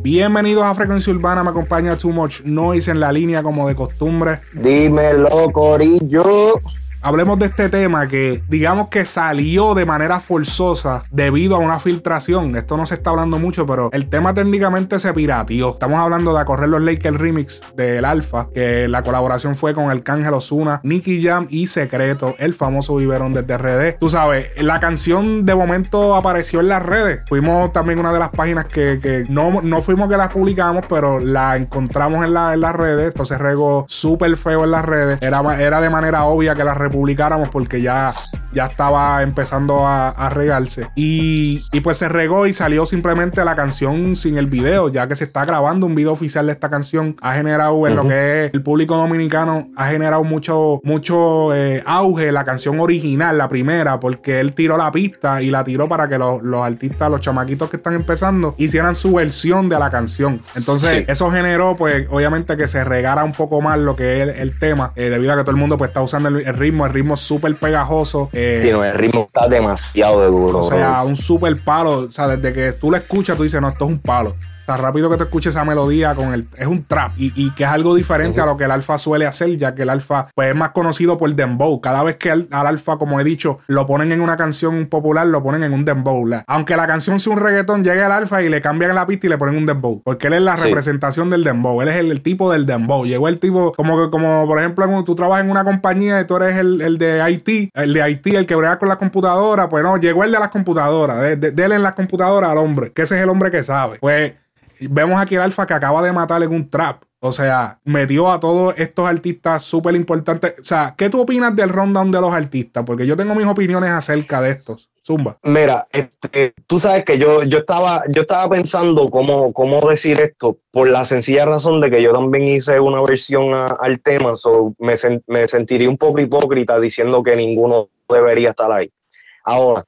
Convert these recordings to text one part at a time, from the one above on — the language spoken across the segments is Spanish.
Bienvenidos a Frecuencia Urbana, me acompaña Too Much Noise en la línea como de costumbre. Dímelo, Corillo. Hablemos de este tema que digamos que salió de manera forzosa debido a una filtración. Esto no se está hablando mucho, pero el tema técnicamente se pirateó. Estamos hablando de Correr los Lakers Remix del Alfa, que la colaboración fue con el Cángel Osuna, Nicky Jam y Secreto, el famoso biberón desde RD. Tú sabes, la canción de momento apareció en las redes. Fuimos también una de las páginas que, no, no fuimos que las publicamos, pero la encontramos en, la, en las redes. Entonces regó súper feo en las redes. Era, era de manera obvia que la publicáramos porque ya, ya estaba empezando a, regarse. Y, pues se regó y salió simplemente la canción sin el video, ya que se está grabando un video oficial de esta canción. Ha generado en lo que es el público dominicano, ha generado mucho, mucho eh, auge la canción original, la primera, porque él tiró la pista y la tiró para que los, artistas, los chamaquitos que están empezando, hicieran su versión de la canción. Entonces, eso generó, pues, obviamente que se regara un poco más lo que es el, tema, eh, debido a que todo el mundo pues está usando el ritmo el ritmo súper pegajoso. Eh, sí, no, el ritmo está demasiado de duro. O sea, un súper palo. O sea, desde que tú lo escuchas, tú dices, no, esto es un palo tan rápido que te escuches esa melodía con el. Es un trap. Y, que es algo diferente a lo que el alfa suele hacer, ya que el alfa pues, es más conocido por dembow. Cada vez que al, alfa, como he dicho, lo ponen en una canción popular, lo ponen en un dembow. Aunque la canción sea un reggaetón, llega el alfa y le cambian la pista y le ponen un dembow. Porque él es la representación del dembow. Él es el, tipo del dembow. Llegó el tipo, como que, como por ejemplo, tú trabajas en una compañía y tú eres el, de IT, el de IT, el que brega con la computadora. Pues no, llegó el de las computadoras. De, de, en las computadoras al hombre, que ese es el hombre que sabe. Pues Vemos aquí el Alfa que acaba de matar en un trap. O sea, metió a todos estos artistas súper importantes. O sea, ¿qué tú opinas del rundown de los artistas? Porque yo tengo mis opiniones acerca de estos. Zumba. Mira, este, tú sabes que yo, yo, estaba, yo estaba pensando cómo, cómo decir esto por la sencilla razón de que yo también hice una versión al tema, so me, me sentiría un poco hipócrita diciendo que ninguno debería estar ahí. Ahora,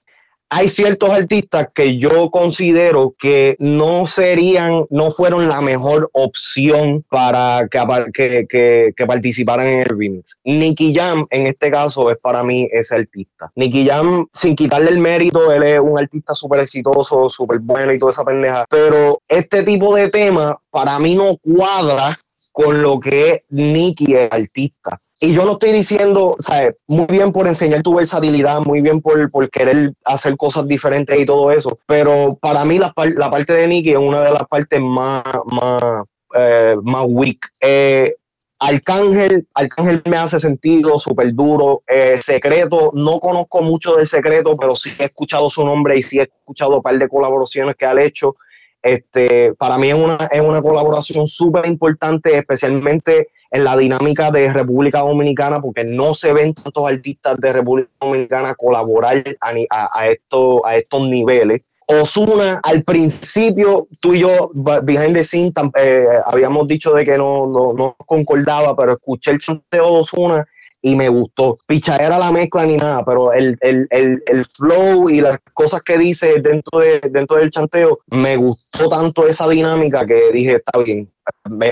hay ciertos artistas que yo considero que no serían, no fueron la mejor opción para que, participaran en el remix. Nicky Jam, en este caso, es para mí ese artista. Nicky Jam, sin quitarle el mérito, él es un artista súper exitoso, súper bueno y toda esa pendeja. Pero este tipo de tema, para mí no cuadra con lo que es Nicky el artista. Y yo no estoy diciendo, ¿sabes? Muy bien por enseñar tu versatilidad, muy bien por, por querer hacer cosas diferentes y todo eso, pero para mí la, la parte de Nicky es una de las partes más, más, eh, más weak. Eh, Arcángel, Arcángel me hace sentido, súper duro. Eh, secreto, no conozco mucho del secreto, pero sí he escuchado su nombre y sí he escuchado un par de colaboraciones que ha hecho. Este, para mí es una, es una colaboración súper importante, especialmente en la dinámica de República Dominicana, porque no se ven tantos artistas de República Dominicana colaborar a, esto, a estos niveles. Osuna, al principio, tú y yo, behind the scenes, eh, habíamos dicho de que no, no, no, concordaba, pero escuché el chanteo de Osuna y me gustó. era la mezcla ni nada, pero el, el, el, el, flow y las cosas que dice dentro, de, dentro del chanteo, me gustó tanto esa dinámica que dije, está bien,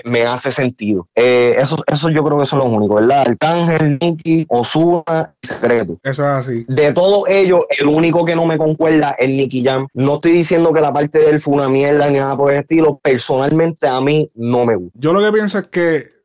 me, hace sentido. Eh, eso, eso yo creo que son los únicos, ¿verdad? Arcángel, Nicky, Osuna y Secreto. Eso es así. De todos ellos, el único que no me concuerda es Nicky Jam. No estoy diciendo que la parte de él fue una mierda ni nada por el estilo. Personalmente a mí no me gusta. Yo lo que pienso es que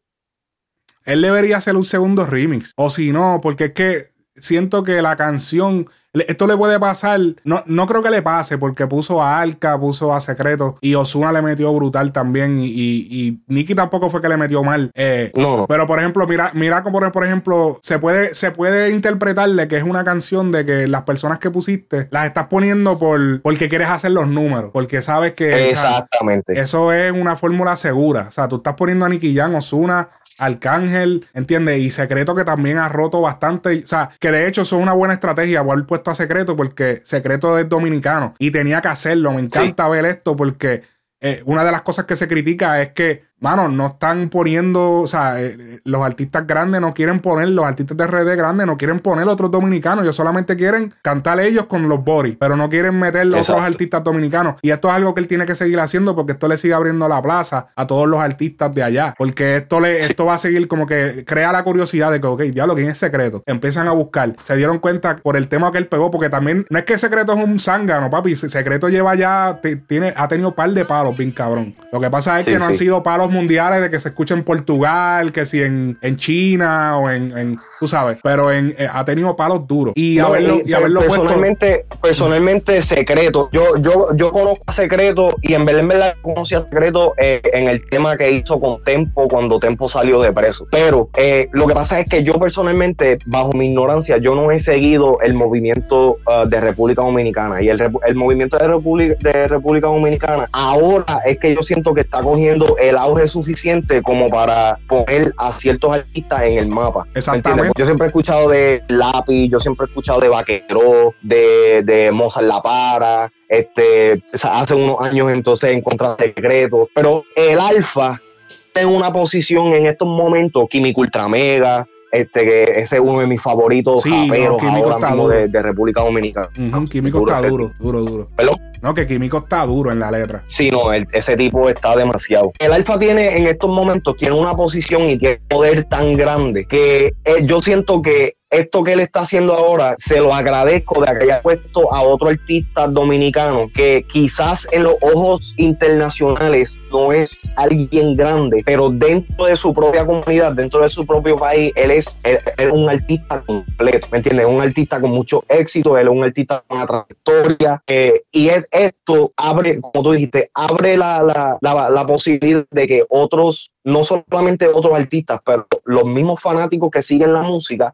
él debería hacer un segundo remix. O si no, porque es que siento que la canción esto le puede pasar, no, no creo que le pase porque puso a Arca, puso a Secreto y Osuna le metió brutal también y, y, Nicky tampoco fue que le metió mal. Eh, no. Pero por ejemplo, mira, mira como por ejemplo, se puede, se puede interpretarle que es una canción de que las personas que pusiste las estás poniendo por porque quieres hacer los números, porque sabes que Exactamente. eso es una fórmula segura. O sea, tú estás poniendo a Nicky Jan, Osuna, Arcángel, ¿entiendes? Y Secreto que también ha roto bastante. O sea, que de hecho son una buena estrategia haber puesto a Secreto porque Secreto es dominicano y tenía que hacerlo. Me encanta ver esto porque eh, una de las cosas que se critica es que mano, no están poniendo, o sea, eh, los artistas grandes no quieren poner, los artistas de RD grandes no quieren poner otros dominicanos, ellos solamente quieren cantar ellos con los boris, pero no quieren meter los otros artistas dominicanos. Y esto es algo que él tiene que seguir haciendo porque esto le sigue abriendo la plaza a todos los artistas de allá, porque esto le, esto va a seguir como que crea la curiosidad de que, ok, diablo, ¿quién es secreto? Empiezan a buscar, se dieron cuenta por el tema que él pegó, porque también no es que secreto es un zángano, papi, secreto lleva ya, tiene, ha tenido par de palos, bien cabrón. Lo que pasa es que no han sido palos mundiales de que se escucha en Portugal, que si en, en China o en, tú sabes, pero en, eh, ha tenido palos duros. Y haberlo, y, haberlo personalmente, Personalmente, secreto. Yo, yo, yo conozco a secreto y en verdad, en verdad conocí a secreto eh, en el tema que hizo con Tempo cuando Tempo salió de preso. Pero eh, lo que pasa es que yo personalmente, bajo mi ignorancia, yo no he seguido el movimiento uh, de República Dominicana y el, el movimiento de República, de República Dominicana ahora es que yo siento que está cogiendo el auge suficiente como para poner a ciertos artistas en el mapa. Exactamente. Yo siempre he escuchado de Lápiz, yo siempre he escuchado de Vaquero, de, de Mozart La Para, este, hace unos años entonces en Contra Secreto, pero el Alfa en una posición en estos momentos, Químico Ultra Mega, este, que ese es uno de mis favoritos sí, de, República Dominicana. químico está duro, duro, duro. ¿Perdón? No, que Químico está duro en la letra. Sí, no, ese tipo está demasiado. El Alfa tiene en estos momentos, tiene una posición y tiene poder tan grande que eh, yo siento que esto que él está haciendo ahora, se lo agradezco de que haya puesto a otro artista dominicano que quizás en los ojos internacionales no es alguien grande, pero dentro de su propia comunidad, dentro de su propio país, él es, un artista completo, ¿me entiendes? Un artista con mucho éxito, él es un artista con una trayectoria eh, y esto abre, como tú dijiste, abre la, la posibilidad de que otros no solamente otros artistas, pero los mismos fanáticos que siguen la música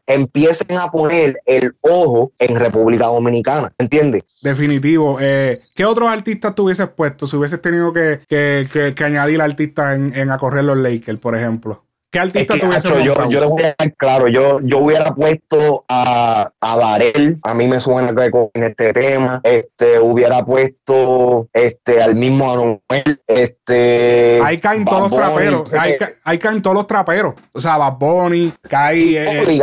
empiecen a poner el ojo en República Dominicana, ¿entiendes? Definitivo. Eh, ¿Qué otros artistas tú puesto si hubieses tenido que, añadir artistas en, en a correr los Lakers, por ejemplo? ¿Qué artista tuviese yo, yo, le voy a dar claro, yo, yo hubiera puesto a, a Darel, a mí me suena que con este tema, este, hubiera puesto este, al mismo Anuel, este... Ahí caen todos los traperos, ahí, caen todos los traperos, o sea, Bad Bunny, cae... Eh,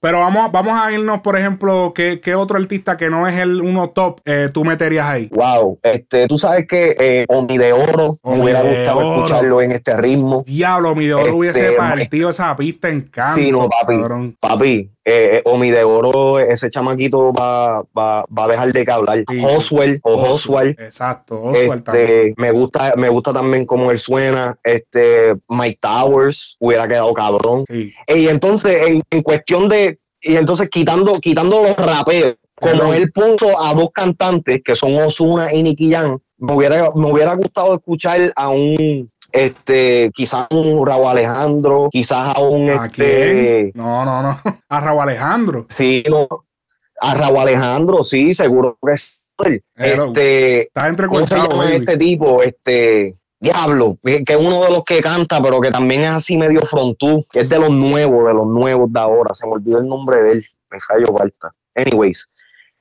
pero vamos, vamos a irnos, por ejemplo, ¿qué, qué otro artista que no es el uno top eh, tú meterías ahí? Wow, este, tú sabes que eh, Omi de Oro, me hubiera gustado escucharlo en este ritmo. Diablo, Omi de Oro hubiese este, partido esa pista en canto. Sí, no, papi. Papi, eh, Omi de Oro, ese chamaquito va, va, va a dejar de que hablar. Oswell o Oswald. Exacto, Oswald este, Me gusta, me gusta también cómo él suena. Este, Mike Towers hubiera quedado cabrón. Y entonces, en, cuestión de. Y entonces quitando, quitando los rapeos, como él puso a dos cantantes que son Osuna y Nicky Jam, me hubiera, me hubiera gustado escuchar a un este, quizás un Raúl Alejandro, quizás a un este. No, no, no. A Raúl Alejandro. Sí, no. A Raúl Alejandro, sí, seguro que sí. Este, está ¿Cómo se llama este tipo? Este. Diablo, que es uno de los que canta, pero que también es así medio frontú, es de los nuevos, de los nuevos de ahora. Se me olvidó el nombre de él, me falta. Anyways,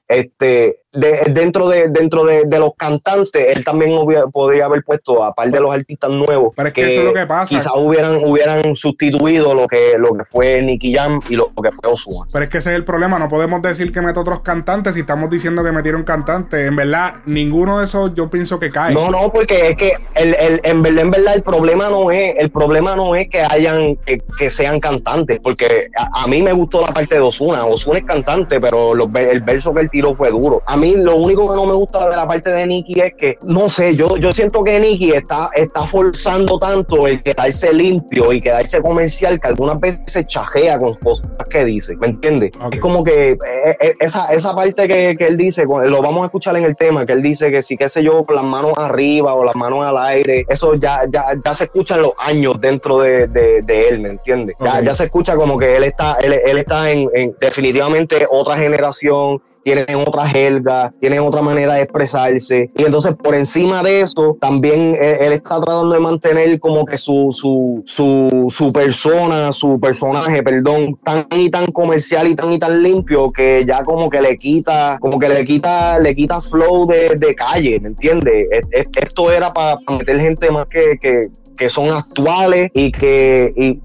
este, dentro de dentro de, los cantantes, él también podría haber puesto a par de los artistas nuevos. Pero es que, eso es lo que pasa. Quizás hubieran, hubieran sustituido lo que, lo que fue Nicky Jam y lo, que fue Ozuna. Pero es que ese es el problema. No podemos decir que meta otros cantantes si estamos diciendo que metieron cantantes. En verdad, ninguno de esos yo pienso que cae. No, no, porque es que el, el, en verdad, en verdad, el problema no es, el problema no es que hayan, que, sean cantantes, porque a, mí me gustó la parte de Osuna. Osuna es cantante, pero el verso que él fue duro. A mí lo único que no me gusta de la parte de Nicky es que, no sé, yo, yo siento que Nicky está, está forzando tanto el quedarse limpio y quedarse comercial que algunas veces se chajea con cosas que dice, ¿me entiendes? Es como que eh, eh, esa, esa parte que, que, él dice, lo vamos a escuchar en el tema, que él dice que si, qué sé yo, las manos arriba o las manos al aire, eso ya, ya, ya se escuchan los años dentro de, de, él, ¿me entiendes? Ya, ya se escucha como que él está, él, él está en, en definitivamente otra generación, tienen otra jerga, tienen otra manera de expresarse. Y entonces por encima de eso, también él, está tratando de mantener como que su, su, su, su, persona, su personaje, perdón, tan y tan comercial y tan y tan limpio que ya como que le quita, como que le quita, le quita flow de, de calle, ¿me entiendes? Esto era para meter gente más que, que que son actuales y que y,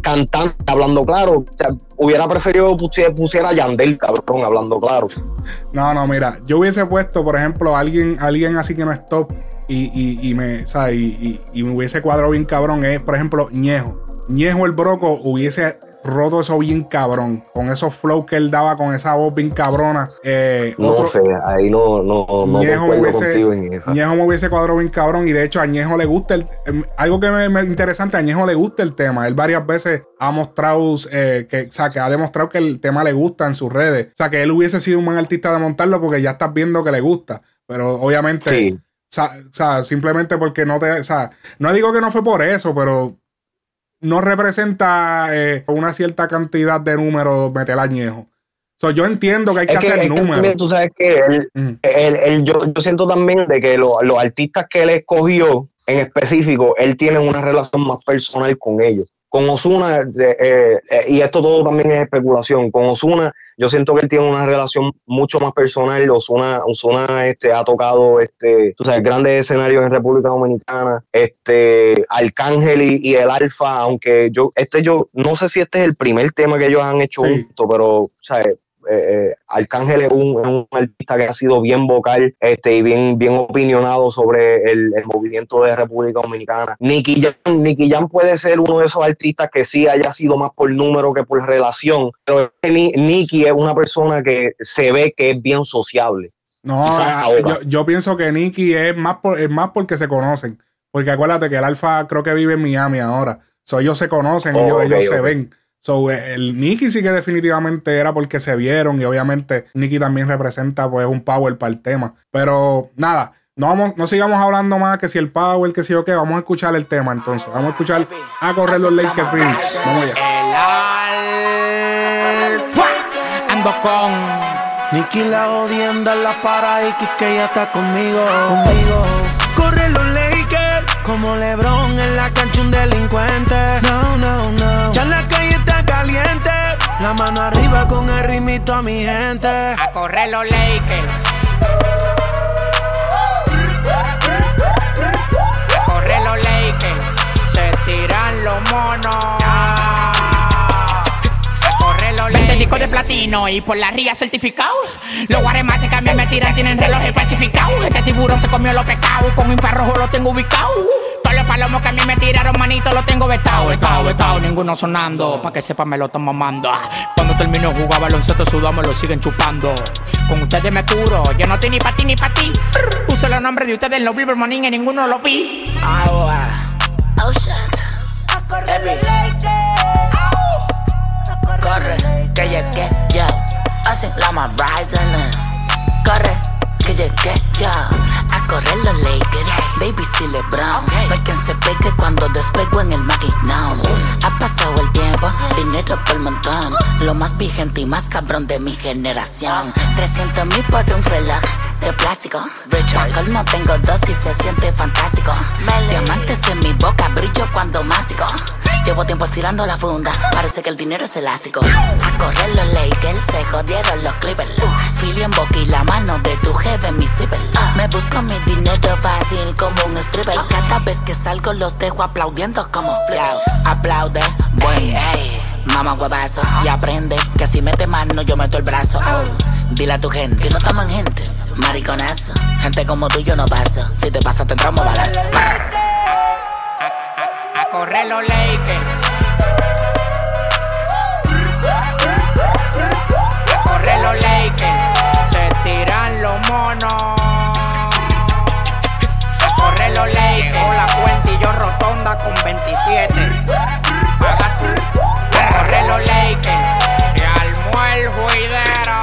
cantan hablando claro. O sea, hubiera preferido pusiera a Yandel, cabrón, hablando claro. No, no, mira, yo hubiese puesto, por ejemplo, alguien, alguien así que no es top y, y, y me, o y, y, me hubiese cuadrado bien cabrón, es, por ejemplo, Ñejo. Ñejo el Broco hubiese roto eso bien cabrón. Con esos flows que él daba, con esa voz bien cabrona. Eh, no sé, ahí no, no, no Ñejo me hubiese, en esa. Ñejo me hubiese cuadrado bien cabrón. Y de hecho, a Ñejo le gusta el. Em, algo que me, me interesante, a Ñejo le gusta el tema. Él varias veces ha mostrado eh, que, o sea, que ha demostrado que el tema le gusta en sus redes. O sea, que él hubiese sido un buen artista de montarlo porque ya estás viendo que le gusta. Pero obviamente. Sí. O sea, simplemente porque no te. O sea, no digo que no fue por eso, pero no representa eh, una cierta cantidad de números meter añejo. yo entiendo que hay que, hacer números. tú sabes que él, yo, siento también de que los artistas que él escogió en específico, él tiene una relación más personal con ellos. Con Osuna, eh, eh, y esto todo también es especulación, con Osuna yo siento que él tiene una relación mucho más personal. Osuna, Osuna este, ha tocado este, tú sabes, grandes escenarios en República Dominicana. Este, Arcángel y, el Alfa, aunque yo, este yo, no sé si este es el primer tema que ellos han hecho juntos, pero, ¿sabes? Eh, eh, Arcángel es un, artista que ha sido bien vocal este, y bien, bien opinionado sobre el, movimiento de República Dominicana. Nicky Jam, Nicky Jam puede ser uno de esos artistas que sí haya sido más por número que por relación, pero Nicky es una persona que se ve que es bien sociable. No, eh, yo, pienso que Nicky es más, por, es más porque se conocen. Porque acuérdate que el Alfa creo que vive en Miami ahora. So, ellos se conocen, ellos, ellos se ven. So, eh, el Nicky sí que definitivamente era porque se vieron y obviamente Nicky también representa pues un power para el tema. Pero nada, no, vamos, no sigamos hablando más que si el power, que si o qué, vamos a escuchar el tema entonces. Vamos a escuchar a correr los Lakers Phoenix. Vamos allá. Ando con Nicky la odienda en la para y que ya está conmigo. Conmigo. Corre los Lakers como LeBron en la cancha un delincuente. No, no, no. Ya en la calle la mano arriba con el ritmito a mi gente. A correr los Lakers. A correr los Lakers. Se tiran los monos. Este disco de platino y por la ría certificado. Los guaremates que a mí me tiran tienen relojes falsificados. Este tiburón se comió los pecados, con infrarrojo lo tengo ubicado. Los palomos que a mí me tiraron manito los tengo vetado, vetado, vetado, ninguno sonando. Pa' que sepa me lo están mamando. Cuando termino de jugar baloncesto sudamos lo siguen chupando. Con ustedes me curo, yo no estoy ni pa' ti ni pa' ti. Puse los nombres de ustedes en los Bilber Morning y ninguno lo vi. Ahora. Oh shit. Corre, que llegué yo. Hacen la más rising. Corre, que llegué yo. A correr los Lakers, baby si LeBron. Okay. quien se pegue cuando despego en el maquinón. Ha pasado el tiempo, dinero por montón. Lo más vigente y más cabrón de mi generación. 300 mil por un reloj de plástico. A colmo tengo dos y se siente fantástico. Diamantes en mi boca, brillo cuando mástico. Llevo tiempo estirando la funda, parece que el dinero es elástico. A correr los Lakers, se jodieron los Clippers. Uh, Philly en boca y la mano de tu jefe en mi zipper. me busco mi dinero fácil como un stripper. Cada vez que salgo los dejo aplaudiendo como flip. Aplaude, bueno. Mamá huevazo y aprende que si mete mano yo meto el brazo. dile a tu gente, no estamos en gente. Mariconazo, gente como tú yo no paso. Si te pasa te entramos balazo correr los Lakers. A correr los Lakers. Se tiran los monos. A correr los Lakers. Llegó la cuenta y yo rotonda con 27. Paga tú. A correr los Lakers. Se armó el juidero.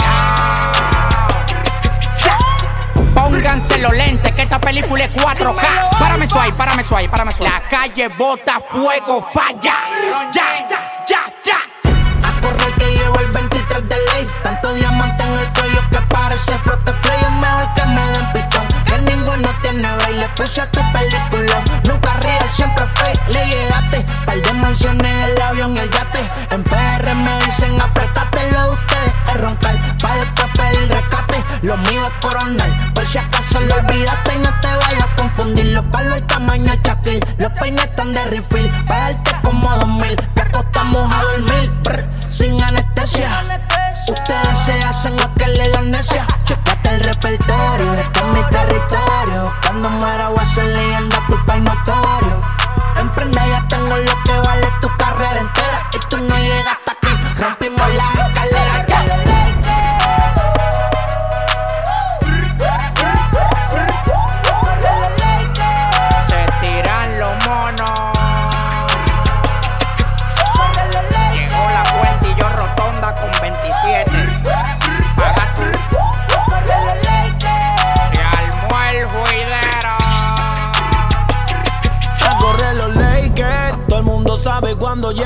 Pónganse los lentes, que esta película es 4K. Párame suave, párame suave, párame suave. La calle bota fuego, falla. Ya, ya, ya, ya. A correr que llevo el 23 de ley. Tanto diamante en el cuello que parece frote. Es mejor que me den pitón. Que ninguno tiene baile. Puse a tu película.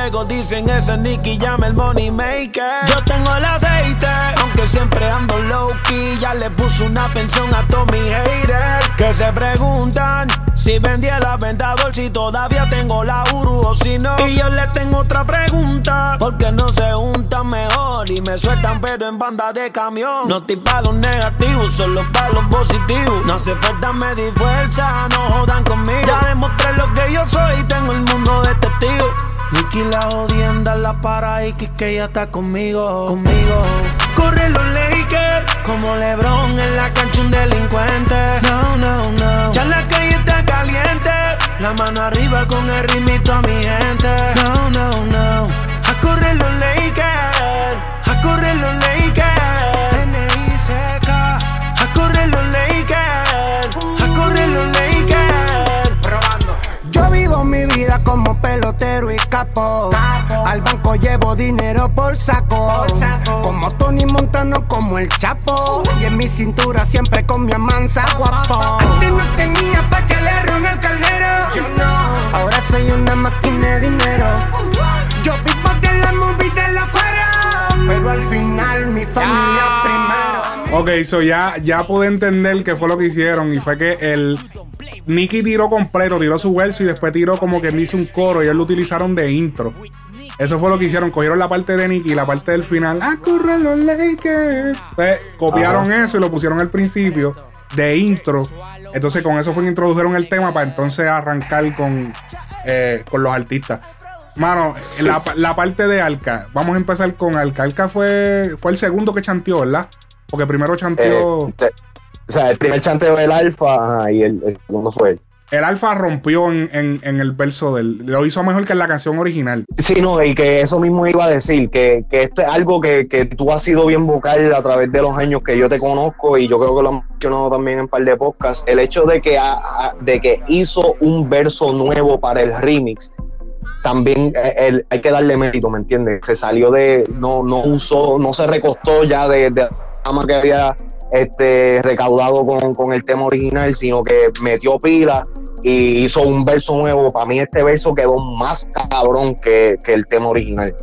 Llego. Dicen ese Nicky llama el money maker. Yo tengo el aceite, aunque siempre ando low key. Ya le puse una pensión a todos mis haters. Que se preguntan si vendí el aventador. Si todavía tengo la Uru o si no. Y yo le tengo otra pregunta. Porque no se juntan mejor y me sueltan, pero en banda de camión. No estoy pa' los negativos, solo pa' los positivos. No hace falta medir fuerza, no jodan conmigo. Ya demostré lo que yo soy, tengo el mundo de testigos. Nicky la jodienda la para y que ya está conmigo, conmigo. Corre los Lakers, como LeBron en la cancha un delincuente. No, no, no. Ya la calle está caliente, la mano arriba con el ritmito a mi gente. No, no, no. Como el Chapo. Y en mi cintura siempre con mi amansa guapo. Antes no tenía pa' echarle a Ronald Caldero. Yo no. Ahora soy una máquina de dinero. Yo vivo de la movie de los cueros. Pero al final mi familia primero. Ok, so ya, ya pude entender qué fue lo que hicieron. Y fue que el Nicky tiró completo, tiró su verso y después tiró como que dice un coro. Y ellos lo utilizaron de intro. Eso fue lo que hicieron. Cogieron la parte de Nicky y la parte del final. ¡Ah, corren los Lakers! Entonces, copiaron eso y lo pusieron al principio de intro. Entonces, con eso fue que introdujeron el tema para entonces arrancar con, eh, con los artistas. Mano, la, la parte de Alca. Vamos a empezar con Alca. Alca fue, fue el segundo que chanteó, ¿verdad? Porque primero chanteó. Eh, te- o sea, el primer chanteo del alfa y el, el segundo fue él. El Alfa rompió en, el verso del. Lo hizo mejor que en la canción original. Sí, no, y que eso mismo iba a decir, que, que esto es algo que, que tú has sido bien vocal a través de los años que yo te conozco y yo creo que lo has mencionado también en un par de podcasts, el hecho de que, de que hizo un verso nuevo para el remix, también eh, el- hay que darle mérito, ¿me entiendes? Se salió de, no, no usó, no se recostó ya de, de la que había este, recaudado con, con el tema original, sino que metió pila y hizo un verso nuevo. Para mí este verso quedó más cabrón que, que el tema original.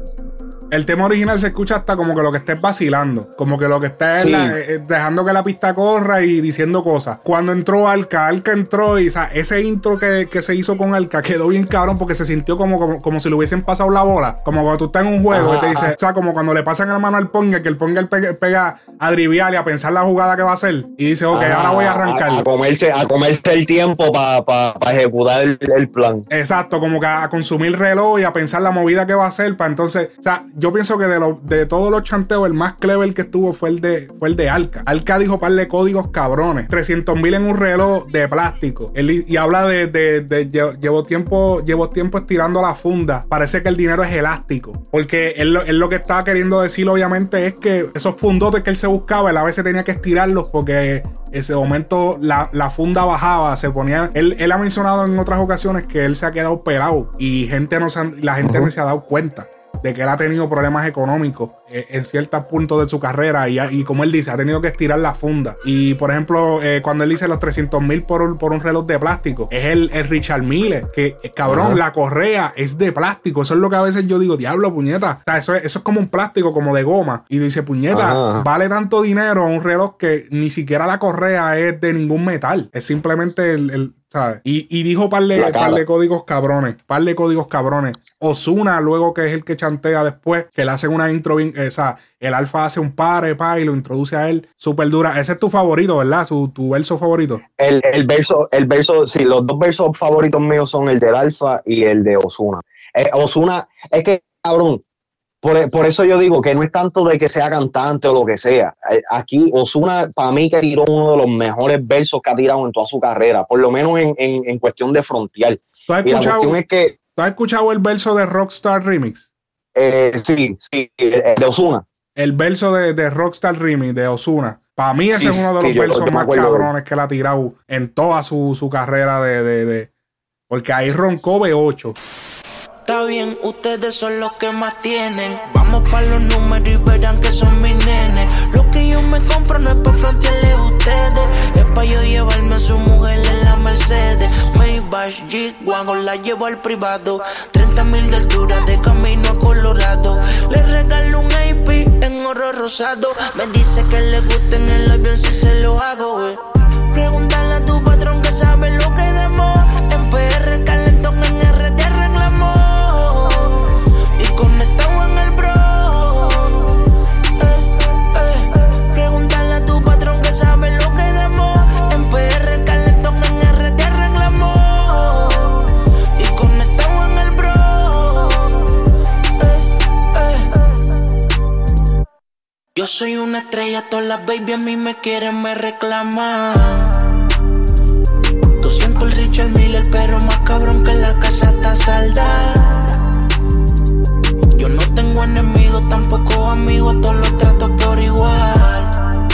El tema original se escucha hasta como que lo que estés vacilando. Como que lo que estés Sí. eh, dejando que la pista corra y diciendo cosas. Cuando entró Alca, Alca entró y o sea, ese intro que, que se hizo con Alca quedó bien cabrón porque se sintió como, como, como si le hubiesen pasado la bola. Como cuando tú estás en un juego Ajá, y te dice, ajá. o sea, como cuando le pasan la mano al ponga, que el ponga pega, pega a driviar y a pensar la jugada que va a hacer. Y dice, ok, Ajá, ahora voy a arrancar. A, a comerse, a comerse el tiempo para ejecutar el, el plan. Exacto, como que a consumir reloj y a pensar la movida que va a hacer para entonces, o sea, yo pienso que de, los de todos los chanteos el más clever que estuvo fue el de fue el de Alca. Alca dijo par de códigos cabrones, 300 mil en un reloj de plástico. Él, y habla de, de, de- llevo tiempo llevo tiempo estirando la funda. Parece que el dinero es elástico, porque él, lo- él lo que estaba queriendo decir obviamente es que esos fundotes que él se buscaba, él a veces tenía que estirarlos porque ese momento la, la funda bajaba, se ponía. Él, él ha mencionado en otras ocasiones que él se ha quedado pelado y gente no se la gente no se ha dado cuenta de que él ha tenido problemas económicos eh, en ciertos puntos de su carrera y, y como él dice, ha tenido que estirar la funda. Y por ejemplo, eh, cuando él dice los 300 mil por, un- por un reloj de plástico, es el, el Richard Mille, que cabrón, la correa es de plástico. Eso es lo que a veces yo digo, diablo, puñeta. O sea, eso es, eso es como un plástico, como de goma. Y dice, puñeta, vale tanto dinero un reloj que ni siquiera la correa es de ningún metal. Es simplemente el, el- ¿sabes? Y, y dijo par de, par de códigos cabrones, par de códigos cabrones. Osuna, luego que es el que chantea después, que le hacen una intro bien, eh, o sea, el alfa hace un pare, pa, y lo introduce a él, súper dura. Ese es tu favorito, ¿verdad? Su, tu verso favorito. El, el verso, el verso, sí, los dos versos favoritos míos son el del Alfa y el de Osuna. Osuna, es que, cabrón, por, por eso yo digo que no es tanto de que sea cantante o lo que sea. Eh, Aquí, Osuna, para mí, que tiró uno de los mejores versos que ha tirado en toda su carrera, por lo menos en, en, en cuestión de frontear. ¿Tú has la escuchado, cuestión es que, ¿tú has escuchado el verso de Rockstar Remix? eh, sí, sí, de Osuna. El verso de, de Rockstar Remix de Osuna. Para mí ese Sí, es uno de los sí, versos yo más cabrones que él ha tirado en toda su, su carrera de, de, de- Porque ahí roncó B8. Está bien, ustedes son los que más tienen. Vamos para los números y verán que son mis nenes. Lo que yo me compro no es para frontearle a ustedes. Es para yo llevarme a su mujer en la Mercedes. Maybach, G-Wagon, la llevo al privado. 30 mil de altura de camino a Colorado. Le regalo un AP en oro rosado. Me dice que le gusta en el avión si se lo hago, güey. Pregúntale a tu patrón que sabe lo que demos. Soy una estrella, todas las baby a mí me quieren, me reclaman. 200 el Richard Miller, pero más cabrón que la casa está salda. Yo no tengo enemigos, tampoco amigos, todos los trato por igual.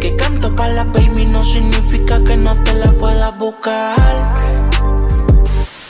Que canto para la baby no significa que no te la puedas buscar.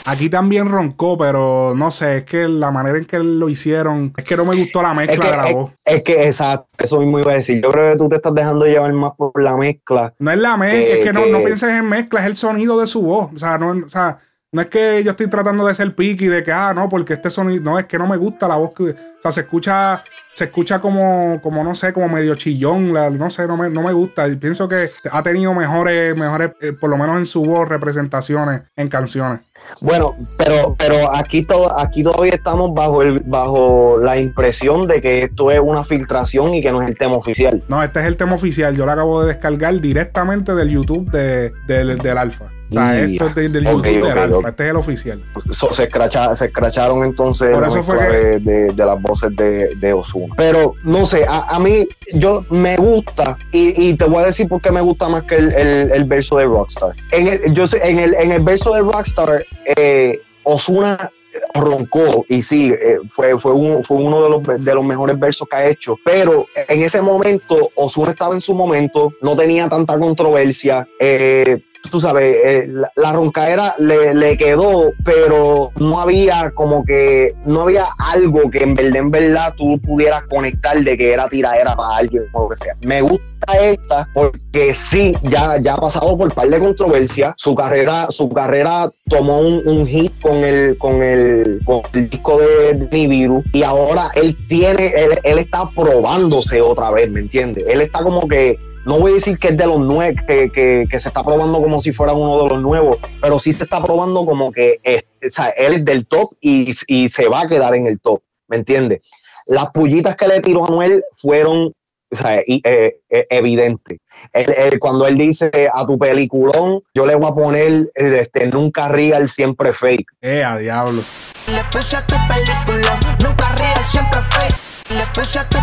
Aquí también roncó, pero no sé, es que la manera en que lo hicieron, es que no me gustó la mezcla Es que, de la es, voz. es que, exacto, eso mismo iba a decir. Yo creo que tú te estás dejando llevar más por la mezcla. No es la mezcla, es que, no, no pienses en mezcla, es el sonido de su voz. O sea, no, o sea, no es que yo estoy tratando de ser picky de que, ah, no, porque este sonido, no, es que no me gusta la voz que, o sea, se escucha, se escucha como, como no sé, como medio chillón, la- no sé, no me, no me gusta. Y pienso que ha tenido mejores, mejores, eh, por lo menos en su voz, representaciones en canciones. Bueno, pero, pero aquí, to- aquí todavía estamos bajo, el, bajo la impresión de que esto es una filtración y que no es el tema oficial. No, este es el tema oficial, yo lo acabo de descargar directamente del YouTube de, del, del Alfa. O sea, Ya. esto es de- del YouTube Alfa, este es el oficial. So- se, escracha- se escracharon entonces Por eso fue que- de, de- de las voces de, de Ozuna. Pero no sé, a, a mí yo me gusta y, y te voy a decir por qué me gusta más que el, el- el verso de Rockstar. En el, yo sé, en el, en el verso de Rockstar, eh, Ozuna roncó y sí, eh, fue, fue, un- fue uno de los, de los mejores versos que ha hecho, pero en ese momento Ozuna estaba en su momento, no tenía tanta controversia, eh, tú sabes, eh, la, la roncaera le, le quedó, pero no había como que, no había algo que en verdad, en verdad tú pudieras conectar de que era tiradera para alguien o lo que sea. Me gusta esta porque sí, ya, ya ha pasado por par de controversia. Su carrera, su carrera tomó un, un hit con el, con el, con el disco de, de Nibiru y ahora él tiene, él, él está probándose otra vez, ¿me entiendes? Él está como que no voy a decir que es de los nuevos, que, que, que se está probando como si fuera uno de los nuevos, pero sí se está probando como que es- o sea, él es del top y, y se va a quedar en el top, ¿me entiendes? Las pullitas que le tiró a Anuel fueron o sea, y, eh, eh, evidentes. Él- él- cuando él dice a tu peliculón, yo le voy a poner eh, este, nunca real, siempre fake. Eh, a diablo. Le puse a tu película, nunca real, siempre fake. Le puse a tu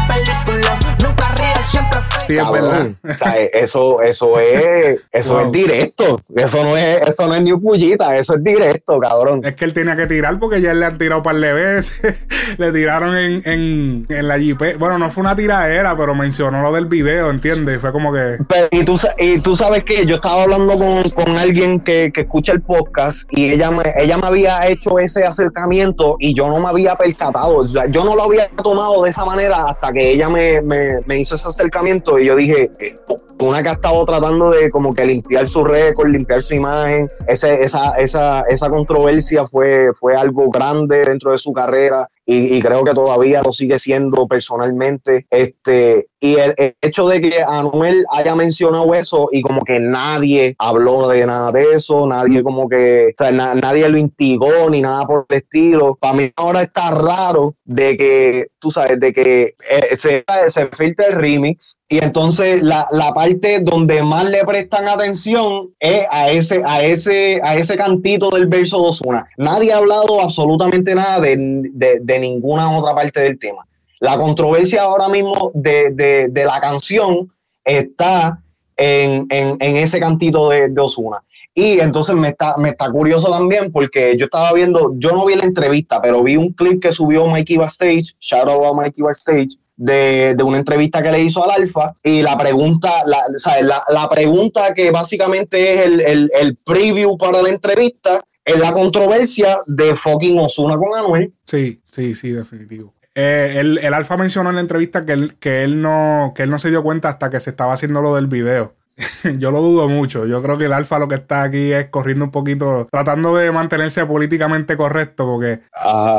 Sí, es Cabrón. verdad. O sea, eso, eso es, eso Wow. es directo. Eso no es, eso no es ni un pullita, eso es directo, cabrón. Es que él tenía que tirar porque ya le han tirado par de veces. le tiraron en, en, en la JP. Bueno, no fue una tiradera, pero mencionó lo del video, ¿entiendes? Fue como que. Pero, y, tú, y tú sabes que yo estaba hablando con, con alguien que, que escucha el podcast y ella me, ella me había hecho ese acercamiento y yo no me había percatado. O sea, yo no lo había tomado de esa manera hasta que ella me, me- me hizo ese acercamiento y yo dije, eh, Una que ha estado tratando de como que limpiar su récord, limpiar su imagen. Ese, esa, esa, esa controversia fue, fue algo grande dentro de su carrera y, creo que todavía lo sigue siendo personalmente. Este, y el, hecho de que Anuel haya mencionado eso y como que nadie habló de nada de eso, nadie como que, o sea, nadie lo instigó ni nada por el estilo. Para mí ahora está raro de que, tú sabes, de que eh, se, se filtra el remix y entonces la, la, parte donde más le prestan atención es a ese, a ese, a ese cantito del verso 2-1. Nadie ha hablado absolutamente nada de, de ninguna otra parte del tema. La controversia ahora mismo de, la canción está en, ese cantito de, Osuna. Y entonces me está, me está curioso también porque yo estaba viendo, yo no vi la entrevista, pero vi un clip que subió Mikey Backstage, shout out a Mikey Backstage, de, una entrevista que le hizo al Alfa y la pregunta, la, la, pregunta que básicamente es el, el, el, preview para la entrevista es la controversia de fucking Osuna con Anuel. Sí, sí, sí, definitivo. Eh, el, el, Alfa mencionó en la entrevista que él, que, él no, que él no se dio cuenta hasta que se estaba haciendo lo del video. yo lo dudo mucho. Yo creo que el Alfa lo que está aquí es corriendo un poquito, tratando de mantenerse políticamente correcto, porque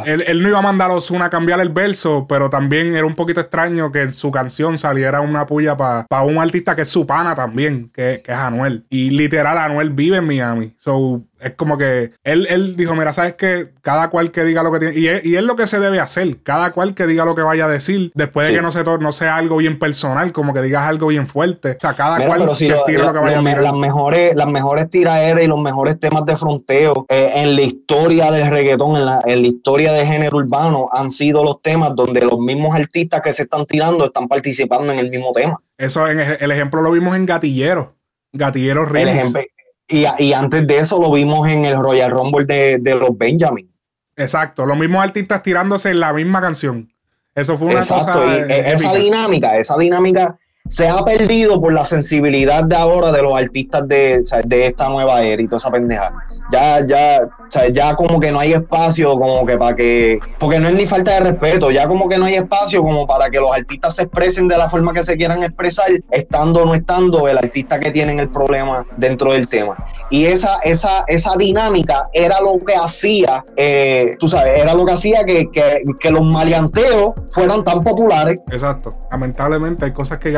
él, no iba a mandar a Osuna a cambiar el verso, pero también era un poquito extraño que en su canción saliera una puya para un artista que es su pana también, que, que, es Anuel. Y literal, Anuel vive en Miami. So, es como que él, él dijo, mira, sabes que cada cual que diga lo que tiene, y es, y es, lo que se debe hacer, cada cual que diga lo que vaya a decir, después de que no, se, no sea algo bien personal, como que digas algo bien fuerte. O sea, cada cual que estire lo, que vaya a tirar. Las mejores, las mejores tiraderas y los mejores temas de fronteo eh, en la historia del reggaetón, en la, en la historia de género urbano, han sido los temas donde los mismos artistas que se están tirando están participando en el mismo tema. Eso, en el ejemplo lo vimos en Gatillero. Gatillero Remix. Y, antes de eso lo vimos en el Royal Rumble de, los Benjamin. Exacto, los mismos artistas tirándose en la misma canción. Eso fue una cosa. E, esa dinámica, esa dinámica se ha perdido por la sensibilidad de ahora de los artistas de, de esta nueva era y toda esa pendeja. Ya, ya, ya como que no hay espacio como que para que, porque no es ni falta de respeto, ya como que no hay espacio como para que los artistas se expresen de la forma que se quieran expresar, estando o no estando el artista que tienen el problema dentro del tema. Y esa, esa, esa dinámica era lo que hacía, eh, tú sabes, era lo que hacía que, que, que los maleanteos fueran tan populares. Exacto. Lamentablemente hay cosas que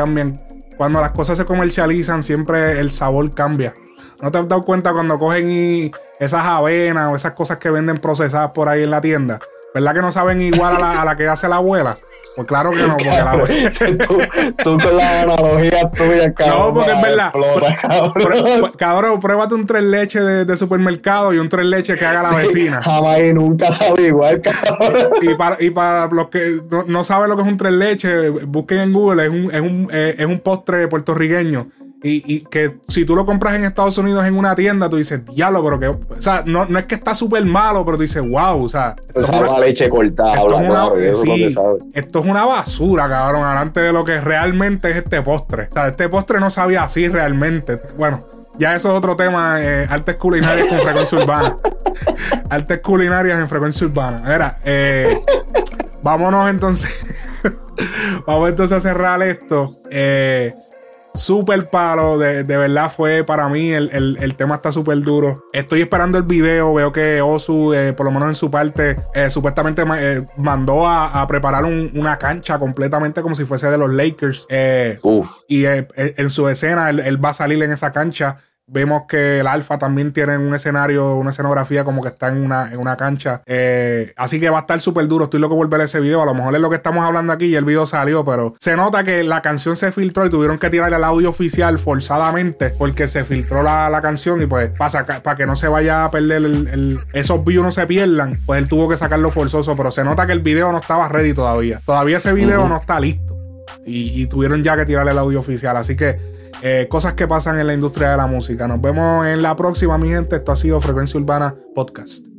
cuando las cosas se comercializan, siempre el sabor cambia. ¿No te has dado cuenta cuando cogen y esas avenas o esas cosas que venden procesadas por ahí en la tienda? ¿Verdad que no saben igual a la, que hace la abuela? Pues claro que no, porque la abuela. tú, con la analogía tuya, cabrón. No, porque es verdad. cabrón. cabrón, pruébate un tres leche de, supermercado y un tres leche que haga la vecina. Jamás y nunca sabe igual, cabrón. Y para, y para los que no, saben lo que es un tres leche, busquen en Google, es un, es un, eh, es un postre puertorriqueño y, que si tú lo compras en Estados Unidos en una tienda, tú dices, diablo, pero que. O sea, no, no es que está súper malo, pero tú dices, wow, o sea. Esto es una leche cortada, esto, es una, esto es una basura, cabrón, delante de lo que realmente es este postre. O sea, este postre no sabía así realmente. Bueno, ya eso es otro tema, eh, artes culinarias con frecuencia urbana. artes culinarias en frecuencia urbana. Mira, eh, vámonos entonces. Vamos entonces a cerrar esto. Eh, Super palo, de, verdad fue para mí, el, tema está súper duro. Estoy esperando el video, veo que Osu, eh, por lo menos en su parte, eh, supuestamente eh, mandó a, preparar una cancha completamente como si fuese de los Lakers. Y en su escena, él va a salir en esa cancha. Vemos que el Alfa también tiene un escenario, una escenografía como que está en una, en una cancha. Eh, así que va a estar súper duro. Estoy loco por ver ese video. A lo mejor es lo que estamos hablando aquí y el video salió, pero se nota que la canción se filtró y tuvieron que tirar el audio oficial forzadamente porque se filtró la, canción y pues para, para que no se vaya a perder el, esos views no se pierdan, pues él tuvo que sacarlo forzoso. Pero se nota que el video no estaba ready todavía. Todavía ese video no está listo. Y, y tuvieron ya que tirarle el audio oficial. Así que eh, cosas que pasan en la industria de la música. Nos vemos en la próxima, mi gente. Esto ha sido Frecuencia Urbana Podcast.